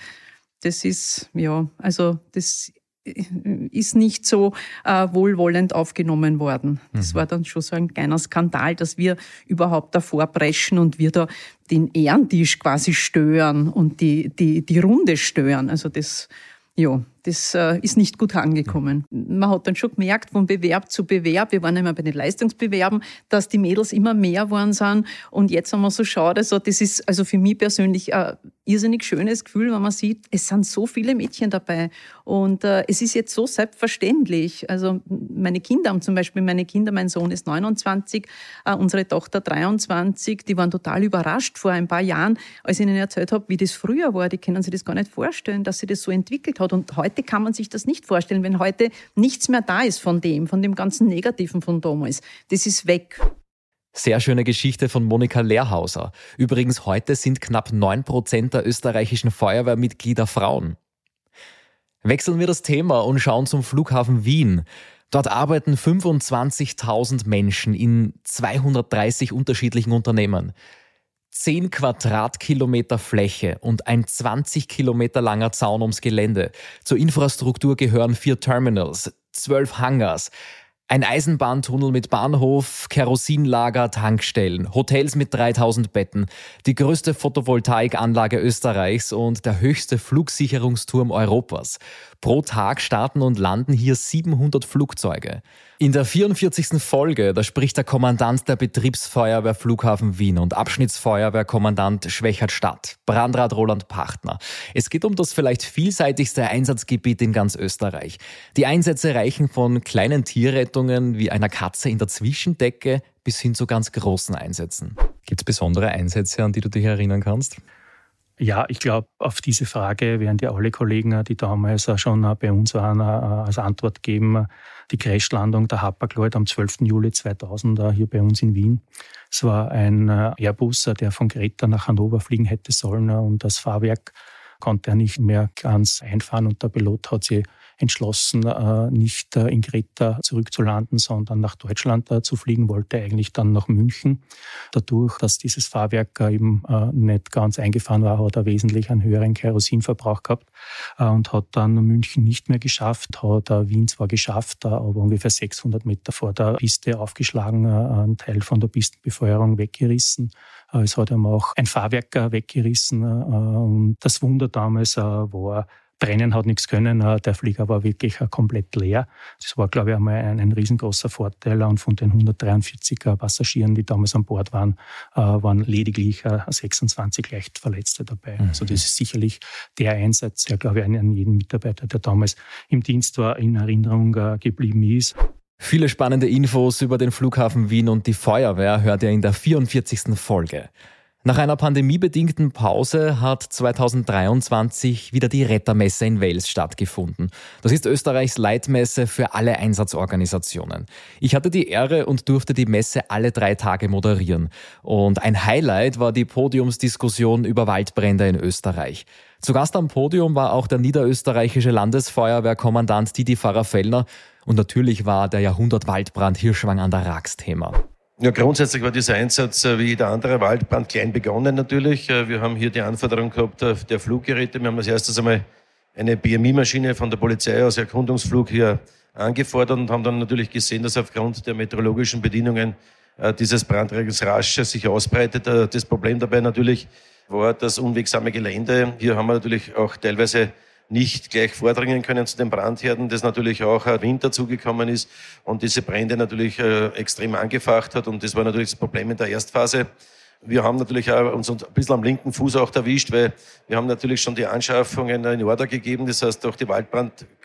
das ist, ja, also das ist nicht so äh, wohlwollend aufgenommen worden. Das mhm. war dann schon so ein kleiner Skandal, dass wir überhaupt davor preschen und wir da den Ehrentisch quasi stören und die, die, die Runde stören. Also das, ja, das äh, ist nicht gut angekommen. Man hat dann schon gemerkt, von Bewerb zu Bewerb, wir waren immer bei den Leistungsbewerben, dass die Mädels immer mehr waren sind. Und jetzt haben wir so schade, also das ist also für mich persönlich ein irrsinnig schönes Gefühl, wenn man sieht, es sind so viele Mädchen dabei. Und äh, es ist jetzt so selbstverständlich. Also meine Kinder haben zum Beispiel, meine Kinder, mein Sohn ist 29, äh, unsere Tochter 23, die waren total überrascht vor ein paar Jahren, als ich ihnen erzählt habe, wie das früher war. Die können sich das gar nicht vorstellen, dass sich das so entwickelt hat. Und heute heute kann man sich das nicht vorstellen, wenn heute nichts mehr da ist von dem, von dem ganzen Negativen von damals. Das ist weg. Sehr schöne Geschichte von Monika Lehrhauser. Übrigens, heute sind knapp 9% der österreichischen Feuerwehrmitglieder Frauen. Wechseln wir das Thema und schauen zum Flughafen Wien. Dort arbeiten 25.000 Menschen in 230 unterschiedlichen Unternehmen. 10 Quadratkilometer Fläche und ein 20 Kilometer langer Zaun ums Gelände. Zur Infrastruktur gehören vier Terminals, zwölf Hangars, ein Eisenbahntunnel mit Bahnhof, Kerosinlager, Tankstellen, Hotels mit 3000 Betten, die größte Photovoltaikanlage Österreichs und der höchste Flugsicherungsturm Europas. Pro Tag starten und landen hier 700 Flugzeuge. In der 44. Folge, da spricht der Kommandant der Betriebsfeuerwehr Flughafen Wien und Abschnittsfeuerwehrkommandant Schwächert-Stadt, Brandrat Roland Pachtner. Es geht um das vielleicht vielseitigste Einsatzgebiet in ganz Österreich. Die Einsätze reichen von kleinen Tierrettungen wie einer Katze in der Zwischendecke bis hin zu ganz großen Einsätzen. Gibt es besondere Einsätze, an die du dich erinnern kannst? Ja, ich glaube, auf diese Frage werden dir alle Kollegen, die damals schon bei uns waren, äh, als Antwort geben. Die Crashlandung der Hapag-Lloyd am 12. Juli 2000 hier bei uns in Wien. Es war ein äh, Airbus, der von Greta nach Hannover fliegen hätte sollen und das Fahrwerk konnte er nicht mehr ganz einfahren und der Pilot hat sie entschlossen, äh, nicht äh, in Greta zurückzulanden, sondern nach Deutschland äh, zu fliegen, wollte eigentlich dann nach München. Dadurch, dass dieses Fahrwerk eben nicht ganz eingefahren war, hat er wesentlich einen höheren Kerosinverbrauch gehabt und hat dann München nicht mehr geschafft, hat Wien zwar geschafft, aber ungefähr 600 Meter vor der Piste aufgeschlagen, einen Teil von der Pistenbefeuerung weggerissen. Es hat ihm auch ein Fahrwerk weggerissen. Und das Wunder damals war, Brennen hat nichts können. Äh, der Flieger war wirklich äh, komplett leer. Das war, glaube ich, einmal ein, ein riesengroßer Vorteil. Und von den 143 Passagieren, die damals an Bord waren, äh, waren lediglich 26 leicht Verletzte dabei. Mhm. Also das ist sicherlich der Einsatz, der, glaube ich, an jeden Mitarbeiter, der damals im Dienst war, in Erinnerung geblieben ist. Viele spannende Infos über den Flughafen Wien und die Feuerwehr hört ihr in der 44. Folge. Nach einer pandemiebedingten Pause hat 2023 wieder die Rettermesse in Wales stattgefunden. Das ist Österreichs Leitmesse für alle Einsatzorganisationen. Ich hatte die Ehre und durfte die Messe alle drei Tage moderieren. Und ein Highlight war die Podiumsdiskussion über Waldbrände in Österreich. Zu Gast am Podium war auch der niederösterreichische Landesfeuerwehrkommandant Didi Pfarrer-Fellner und natürlich war der Jahrhundertwaldbrand Hirschwang an der Rax Thema. Ja, grundsätzlich war dieser Einsatz äh, wie jeder andere Waldbrand klein begonnen natürlich. Äh, wir haben hier die Anforderung gehabt äh, der Fluggeräte. Wir haben als erstes einmal eine BMI-Maschine von der Polizei aus Erkundungsflug hier angefordert und haben dann natürlich gesehen, dass aufgrund der meteorologischen Bedingungen dieses Brandregels rasch sich ausbreitet. Das Problem dabei natürlich war das unwegsame Gelände. Hier haben wir natürlich auch teilweise nicht gleich vordringen können zu den Brandherden, das natürlich auch Wind dazugekommen ist und diese Brände natürlich äh, extrem angefacht hat und das war natürlich das Problem in der Erstphase. Wir haben natürlich auch uns ein bisschen am linken Fuß auch erwischt, weil wir haben natürlich schon die Anschaffungen in Order gegeben, das heißt auch die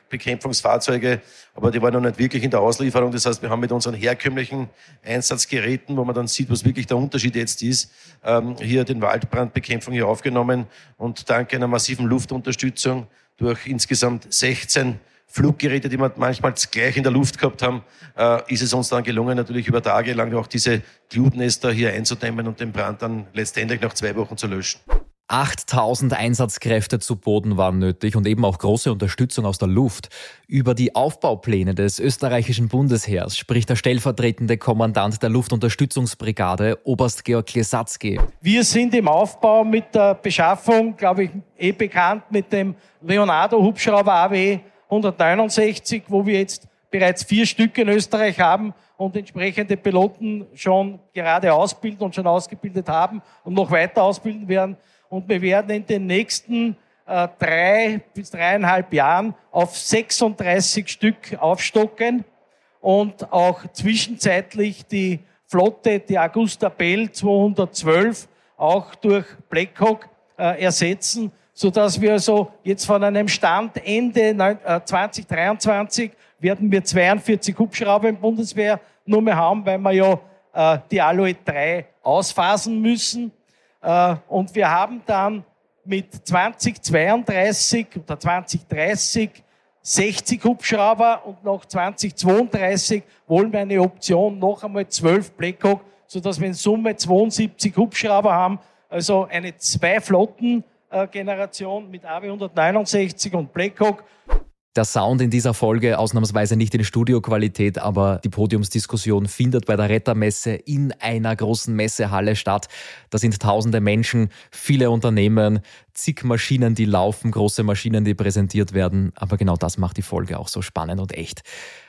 Waldbrandbekämpfungsfahrzeuge, aber die waren noch nicht wirklich in der Auslieferung. Das heißt, wir haben mit unseren herkömmlichen Einsatzgeräten, wo man dann sieht, was wirklich der Unterschied jetzt ist, ähm, hier den Waldbrandbekämpfung hier aufgenommen und dank einer massiven Luftunterstützung durch insgesamt 16 Fluggeräte, die wir manchmal gleich in der Luft gehabt haben, äh, ist es uns dann gelungen, natürlich über Tage lang auch diese Glutnester hier einzudämmen und den Brand dann letztendlich nach zwei Wochen zu löschen. 8000 Einsatzkräfte zu Boden waren nötig und eben auch große Unterstützung aus der Luft. Über die Aufbaupläne des österreichischen Bundesheers spricht der stellvertretende Kommandant der Luftunterstützungsbrigade, Oberst Georg Klesatzky. Wir sind im Aufbau mit der Beschaffung, glaube ich, eh bekannt mit dem Leonardo-Hubschrauber AW 169, wo wir jetzt bereits vier Stück in Österreich haben und entsprechende Piloten schon gerade ausbilden und schon ausgebildet haben und noch weiter ausbilden werden. Und wir werden in den nächsten äh, drei bis dreieinhalb Jahren auf 36 Stück aufstocken und auch zwischenzeitlich die Flotte, die Augusta Bell 212, auch durch Blackhawk äh, ersetzen, so dass wir also jetzt von einem Stand Ende 2023 äh, werden wir 42 Hubschrauber im Bundeswehr nur mehr haben, weil wir ja äh, die Aloe 3 ausphasen müssen. Äh, und wir haben dann mit 2032 oder 2030 60 Hubschrauber und nach 2032 wollen wir eine Option noch einmal 12 Blackhawk, sodass wir in Summe 72 Hubschrauber haben, also eine Zwei-Flotten-Generation mit AW 169 und Blackhawk der Sound in dieser Folge ausnahmsweise nicht in Studioqualität, aber die Podiumsdiskussion findet bei der Rettermesse in einer großen Messehalle statt. Da sind tausende Menschen, viele Unternehmen, zig Maschinen, die laufen, große Maschinen, die präsentiert werden. Aber genau das macht die Folge auch so spannend und echt.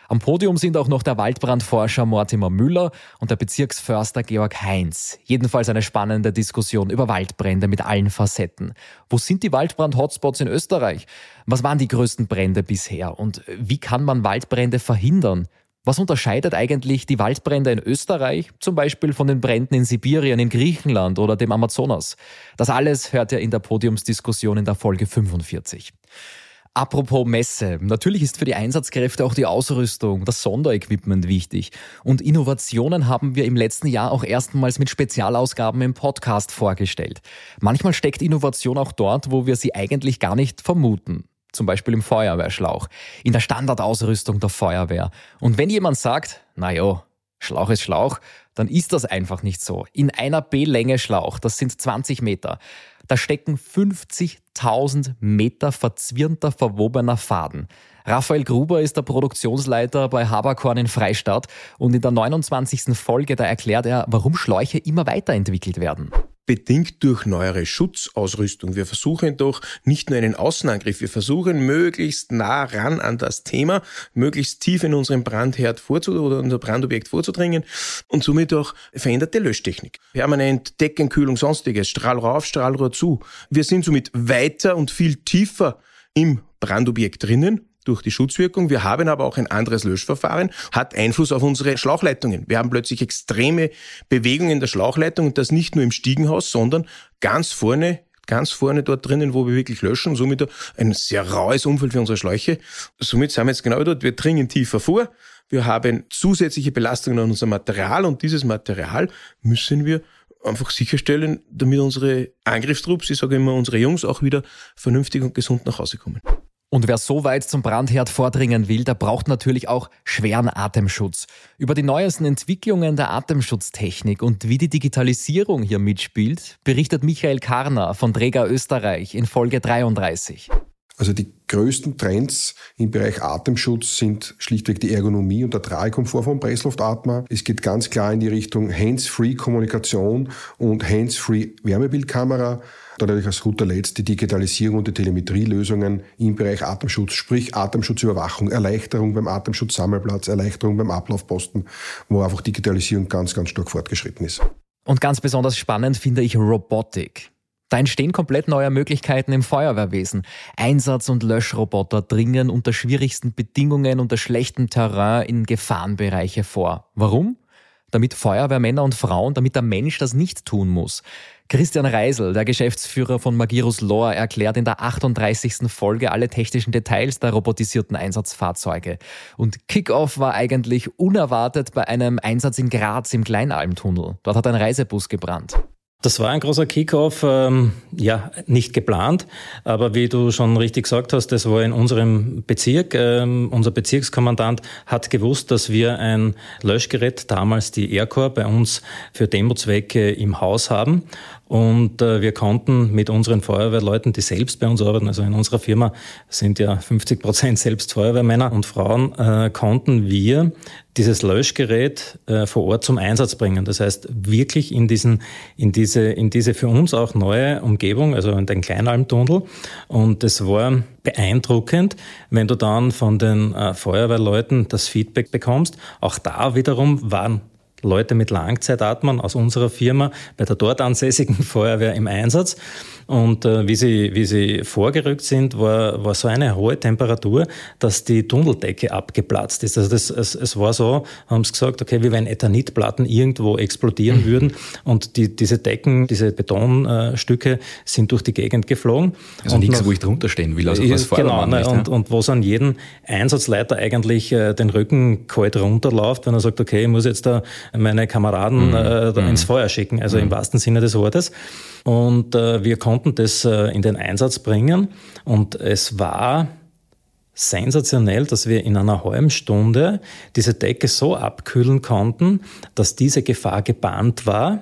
Am Podium sind auch noch der Waldbrandforscher Mortimer Müller und der Bezirksförster Georg Heinz. Jedenfalls eine spannende Diskussion über Waldbrände mit allen Facetten. Wo sind die Waldbrand-Hotspots in Österreich? Was waren die größten Brände bisher? Und wie kann man Waldbrände verhindern? Was unterscheidet eigentlich die Waldbrände in Österreich zum Beispiel von den Bränden in Sibirien, in Griechenland oder dem Amazonas? Das alles hört ihr in der Podiumsdiskussion in der Folge 45. Apropos Messe. Natürlich ist für die Einsatzkräfte auch die Ausrüstung, das Sonderequipment wichtig. Und Innovationen haben wir im letzten Jahr auch erstmals mit Spezialausgaben im Podcast vorgestellt. Manchmal steckt Innovation auch dort, wo wir sie eigentlich gar nicht vermuten. Zum Beispiel im Feuerwehrschlauch, in der Standardausrüstung der Feuerwehr. Und wenn jemand sagt, na ja, Schlauch ist Schlauch, dann ist das einfach nicht so. In einer B-Länge Schlauch, das sind 20 Meter, da stecken 50.000 Meter verzwirnter, verwobener Faden. Raphael Gruber ist der Produktionsleiter bei Haberkorn in Freistadt und in der 29. Folge, da erklärt er, warum Schläuche immer weiterentwickelt werden bedingt durch neuere Schutzausrüstung. Wir versuchen doch nicht nur einen Außenangriff, wir versuchen möglichst nah ran an das Thema, möglichst tief in unseren Brandherd vorzu oder unser Brandobjekt vorzudringen und somit auch veränderte Löschtechnik. Permanent Deckenkühlung, sonstiges, Strahlrohr auf, Strahlrohr zu. Wir sind somit weiter und viel tiefer im Brandobjekt drinnen durch die Schutzwirkung. Wir haben aber auch ein anderes Löschverfahren, hat Einfluss auf unsere Schlauchleitungen. Wir haben plötzlich extreme Bewegungen der Schlauchleitung und das nicht nur im Stiegenhaus, sondern ganz vorne ganz vorne dort drinnen, wo wir wirklich löschen, somit ein sehr raues Umfeld für unsere Schläuche. Somit sind wir jetzt genau dort, wir dringen tiefer vor, Wir haben zusätzliche Belastungen an unser Material und dieses Material müssen wir einfach sicherstellen, damit unsere Angriffstrupps, ich sage immer unsere Jungs, auch wieder vernünftig und gesund nach Hause kommen. Und wer so weit zum Brandherd vordringen will, der braucht natürlich auch schweren Atemschutz. Über die neuesten Entwicklungen der Atemschutztechnik und wie die Digitalisierung hier mitspielt, berichtet Michael Karner von Träger Österreich in Folge 33. Also die größten Trends im Bereich Atemschutz sind schlichtweg die Ergonomie und der Tragekomfort vom Pressluftatmer. Es geht ganz klar in die Richtung Hands-free Kommunikation und Hands-free Wärmebildkamera. Dann natürlich als guter Letzt die Digitalisierung und die Telemetrielösungen im Bereich Atemschutz, sprich Atemschutzüberwachung, Erleichterung beim Atemschutzsammelplatz, Erleichterung beim Ablaufposten, wo einfach Digitalisierung ganz, ganz stark fortgeschritten ist. Und ganz besonders spannend finde ich Robotik. Da entstehen komplett neue Möglichkeiten im Feuerwehrwesen. Einsatz- und Löschroboter dringen unter schwierigsten Bedingungen, unter schlechtem Terrain in Gefahrenbereiche vor. Warum? Damit Feuerwehrmänner und Frauen, damit der Mensch das nicht tun muss. Christian Reisel, der Geschäftsführer von Magirus Lohr, erklärt in der 38. Folge alle technischen Details der robotisierten Einsatzfahrzeuge. Und Kickoff war eigentlich unerwartet bei einem Einsatz in Graz im Kleinalmtunnel. Dort hat ein Reisebus gebrannt. Das war ein großer Kickoff, ähm, ja, nicht geplant, aber wie du schon richtig gesagt hast, das war in unserem Bezirk. Ähm, unser Bezirkskommandant hat gewusst, dass wir ein Löschgerät, damals die Aircore, bei uns für Demozwecke im Haus haben. Und äh, wir konnten mit unseren Feuerwehrleuten, die selbst bei uns arbeiten, also in unserer Firma sind ja 50 Prozent selbst Feuerwehrmänner und Frauen, äh, konnten wir dieses Löschgerät äh, vor Ort zum Einsatz bringen. Das heißt, wirklich in diesen, in diese, in diese für uns auch neue Umgebung, also in den Kleinalmtunnel. Und es war beeindruckend, wenn du dann von den äh, Feuerwehrleuten das Feedback bekommst. Auch da wiederum waren Leute mit Langzeitatmern aus unserer Firma bei der dort ansässigen Feuerwehr im Einsatz. Und äh, wie, sie, wie sie vorgerückt sind, war, war so eine hohe Temperatur, dass die Tunneldecke abgeplatzt ist. Also das, es, es war so, haben sie gesagt, okay, wie wenn Ethanitplatten irgendwo explodieren mhm. würden. Und die, diese Decken, diese Betonstücke sind durch die Gegend geflogen. Also und nichts, noch, wo ich drunter stehen will, also was Genau, ne, nicht, und, ja? und wo es an jeden Einsatzleiter eigentlich äh, den Rücken kalt runterläuft, wenn er sagt, okay, ich muss jetzt da meine Kameraden mhm. äh, mhm. ins Feuer schicken, also mhm. im wahrsten Sinne des Wortes. Und äh, wir konnten das äh, in den Einsatz bringen. Und es war sensationell, dass wir in einer halben Stunde diese Decke so abkühlen konnten, dass diese Gefahr gebannt war.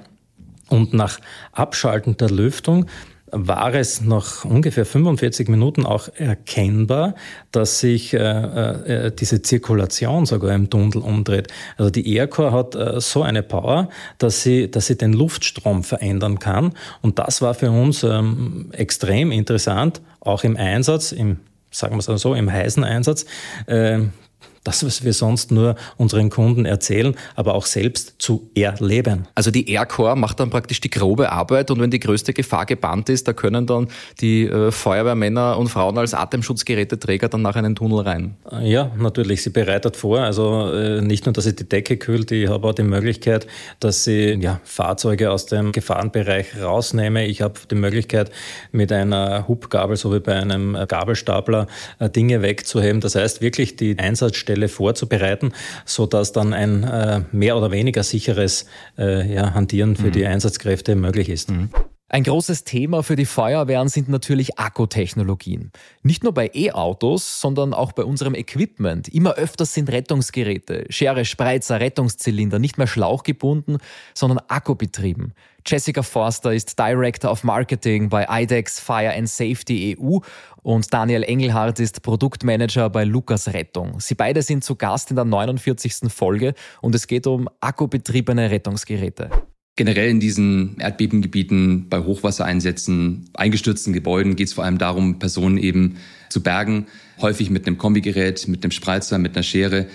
Und nach Abschalten der Lüftung war es nach ungefähr 45 Minuten auch erkennbar, dass sich äh, äh, diese Zirkulation sogar im Tunnel umdreht. Also die Aircore hat äh, so eine Power, dass sie, dass sie den Luftstrom verändern kann. Und das war für uns ähm, extrem interessant, auch im Einsatz, im sagen wir es so, im heißen Einsatz, äh, das, was wir sonst nur unseren Kunden erzählen, aber auch selbst zu erleben. Also die Aircore macht dann praktisch die grobe Arbeit und wenn die größte Gefahr gebannt ist, da können dann die äh, Feuerwehrmänner und Frauen als Atemschutzgeräteträger dann nach einen Tunnel rein. Ja, natürlich. Sie bereitet vor. Also äh, nicht nur, dass sie die Decke kühlt, ich habe auch die Möglichkeit, dass sie ja, Fahrzeuge aus dem Gefahrenbereich rausnehme. Ich habe die Möglichkeit, mit einer Hubgabel, so wie bei einem Gabelstapler, äh, Dinge wegzuheben. Das heißt wirklich die Einsatzstelle Stelle vorzubereiten, so dass dann ein äh, mehr oder weniger sicheres äh, ja, Hantieren für mhm. die Einsatzkräfte möglich ist. Mhm. Ein großes Thema für die Feuerwehren sind natürlich Akkutechnologien. Nicht nur bei E-Autos, sondern auch bei unserem Equipment. Immer öfter sind Rettungsgeräte, Schere, Spreizer, Rettungszylinder nicht mehr schlauchgebunden, sondern akkubetrieben. Jessica Forster ist Director of Marketing bei IDEX Fire and Safety EU und Daniel Engelhardt ist Produktmanager bei Lukas Rettung. Sie beide sind zu Gast in der 49. Folge und es geht um akkubetriebene Rettungsgeräte. Generell in diesen Erdbebengebieten, bei Hochwassereinsätzen, eingestürzten Gebäuden geht es vor allem darum, Personen eben zu bergen. Häufig mit einem Kombigerät, mit einem Spreizer, mit einer Schere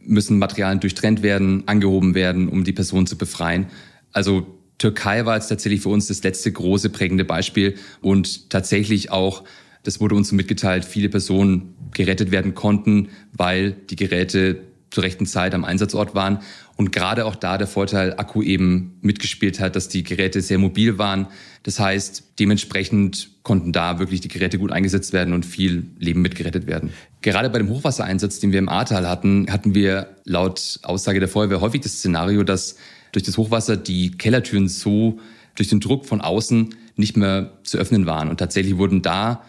müssen Materialien durchtrennt werden, angehoben werden, um die Person zu befreien. Also Türkei war jetzt tatsächlich für uns das letzte große prägende Beispiel und tatsächlich auch, das wurde uns so mitgeteilt, viele Personen gerettet werden konnten, weil die Geräte zur rechten Zeit am Einsatzort waren. Und gerade auch da der Vorteil Akku eben mitgespielt hat, dass die Geräte sehr mobil waren. Das heißt, dementsprechend konnten da wirklich die Geräte gut eingesetzt werden und viel Leben mitgerettet werden. Gerade bei dem Hochwassereinsatz, den wir im Ahrtal hatten, hatten wir laut Aussage der Feuerwehr häufig das Szenario, dass durch das Hochwasser die Kellertüren so durch den Druck von außen nicht mehr zu öffnen waren. Und tatsächlich wurden da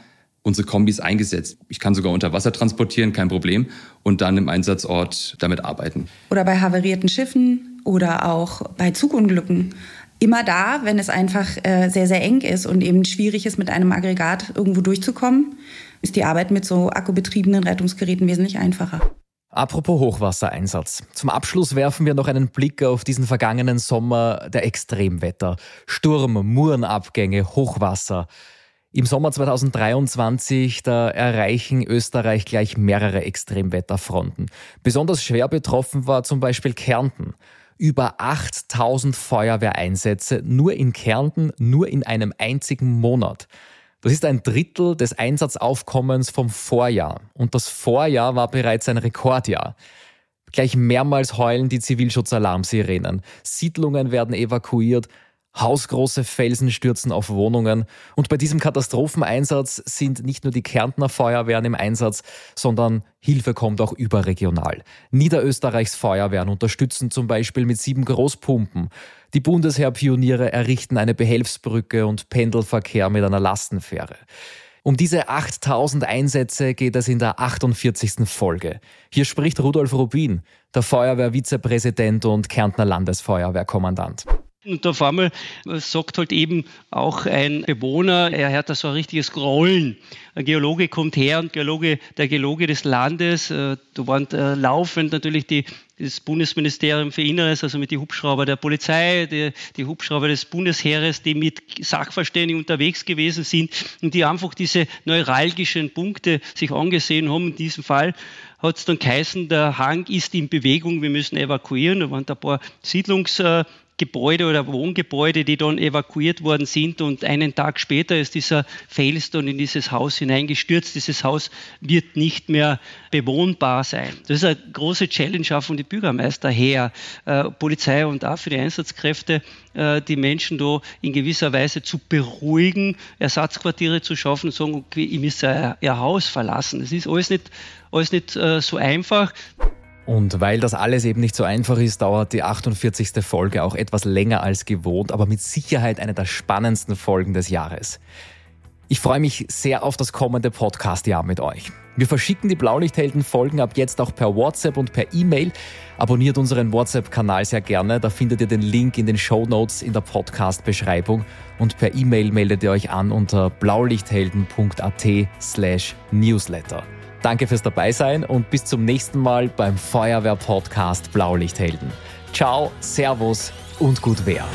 unsere Kombis eingesetzt. Ich kann sogar unter Wasser transportieren, kein Problem, und dann im Einsatzort damit arbeiten. Oder bei havarierten Schiffen oder auch bei Zugunglücken. Immer da, wenn es einfach äh, sehr, sehr eng ist und eben schwierig ist, mit einem Aggregat irgendwo durchzukommen, ist die Arbeit mit so akkubetriebenen Rettungsgeräten wesentlich einfacher. Apropos Hochwassereinsatz. Zum Abschluss werfen wir noch einen Blick auf diesen vergangenen Sommer der Extremwetter. Sturm, Murenabgänge, Hochwasser. Im Sommer 2023, da erreichen Österreich gleich mehrere Extremwetterfronten. Besonders schwer betroffen war zum Beispiel Kärnten. Über 8000 Feuerwehreinsätze nur in Kärnten, nur in einem einzigen Monat. Das ist ein Drittel des Einsatzaufkommens vom Vorjahr. Und das Vorjahr war bereits ein Rekordjahr. Gleich mehrmals heulen die Zivilschutzalarmsirenen. Siedlungen werden evakuiert. Hausgroße Felsen stürzen auf Wohnungen. Und bei diesem Katastropheneinsatz sind nicht nur die Kärntner Feuerwehren im Einsatz, sondern Hilfe kommt auch überregional. Niederösterreichs Feuerwehren unterstützen zum Beispiel mit sieben Großpumpen. Die Bundesheerpioniere errichten eine Behelfsbrücke und Pendelverkehr mit einer Lastenfähre. Um diese 8000 Einsätze geht es in der 48. Folge. Hier spricht Rudolf Rubin, der Feuerwehrvizepräsident und Kärntner Landesfeuerwehrkommandant. Und auf einmal sagt halt eben auch ein Bewohner, er hört da so ein richtiges Grollen. Ein Geologe kommt her und Geologe, der Geologe des Landes, äh, da waren äh, laufend natürlich die, das Bundesministerium für Inneres, also mit den Hubschrauber der Polizei, die, die Hubschrauber des Bundesheeres, die mit Sachverständigen unterwegs gewesen sind und die einfach diese neuralgischen Punkte sich angesehen haben. In diesem Fall hat es dann geheißen, der Hang ist in Bewegung, wir müssen evakuieren. Da waren ein paar Siedlungs Gebäude oder Wohngebäude, die dann evakuiert worden sind und einen Tag später ist dieser dann in dieses Haus hineingestürzt. Dieses Haus wird nicht mehr bewohnbar sein. Das ist eine große Challenge auch von den Bürgermeister her, äh, Polizei und auch für die Einsatzkräfte, äh, die Menschen da in gewisser Weise zu beruhigen, Ersatzquartiere zu schaffen und sagen, okay, ihr müsst ihr Haus verlassen. Das ist alles nicht, alles nicht äh, so einfach. Und weil das alles eben nicht so einfach ist, dauert die 48. Folge auch etwas länger als gewohnt, aber mit Sicherheit eine der spannendsten Folgen des Jahres. Ich freue mich sehr auf das kommende Podcast-Jahr mit euch. Wir verschicken die Blaulichthelden-Folgen ab jetzt auch per WhatsApp und per E-Mail. Abonniert unseren WhatsApp-Kanal sehr gerne. Da findet ihr den Link in den Show Notes in der Podcast-Beschreibung. Und per E-Mail meldet ihr euch an unter blaulichthelden.at slash newsletter. Danke fürs Dabeisein und bis zum nächsten Mal beim Feuerwehr-Podcast Blaulichthelden. Ciao, Servus und gut Wehr.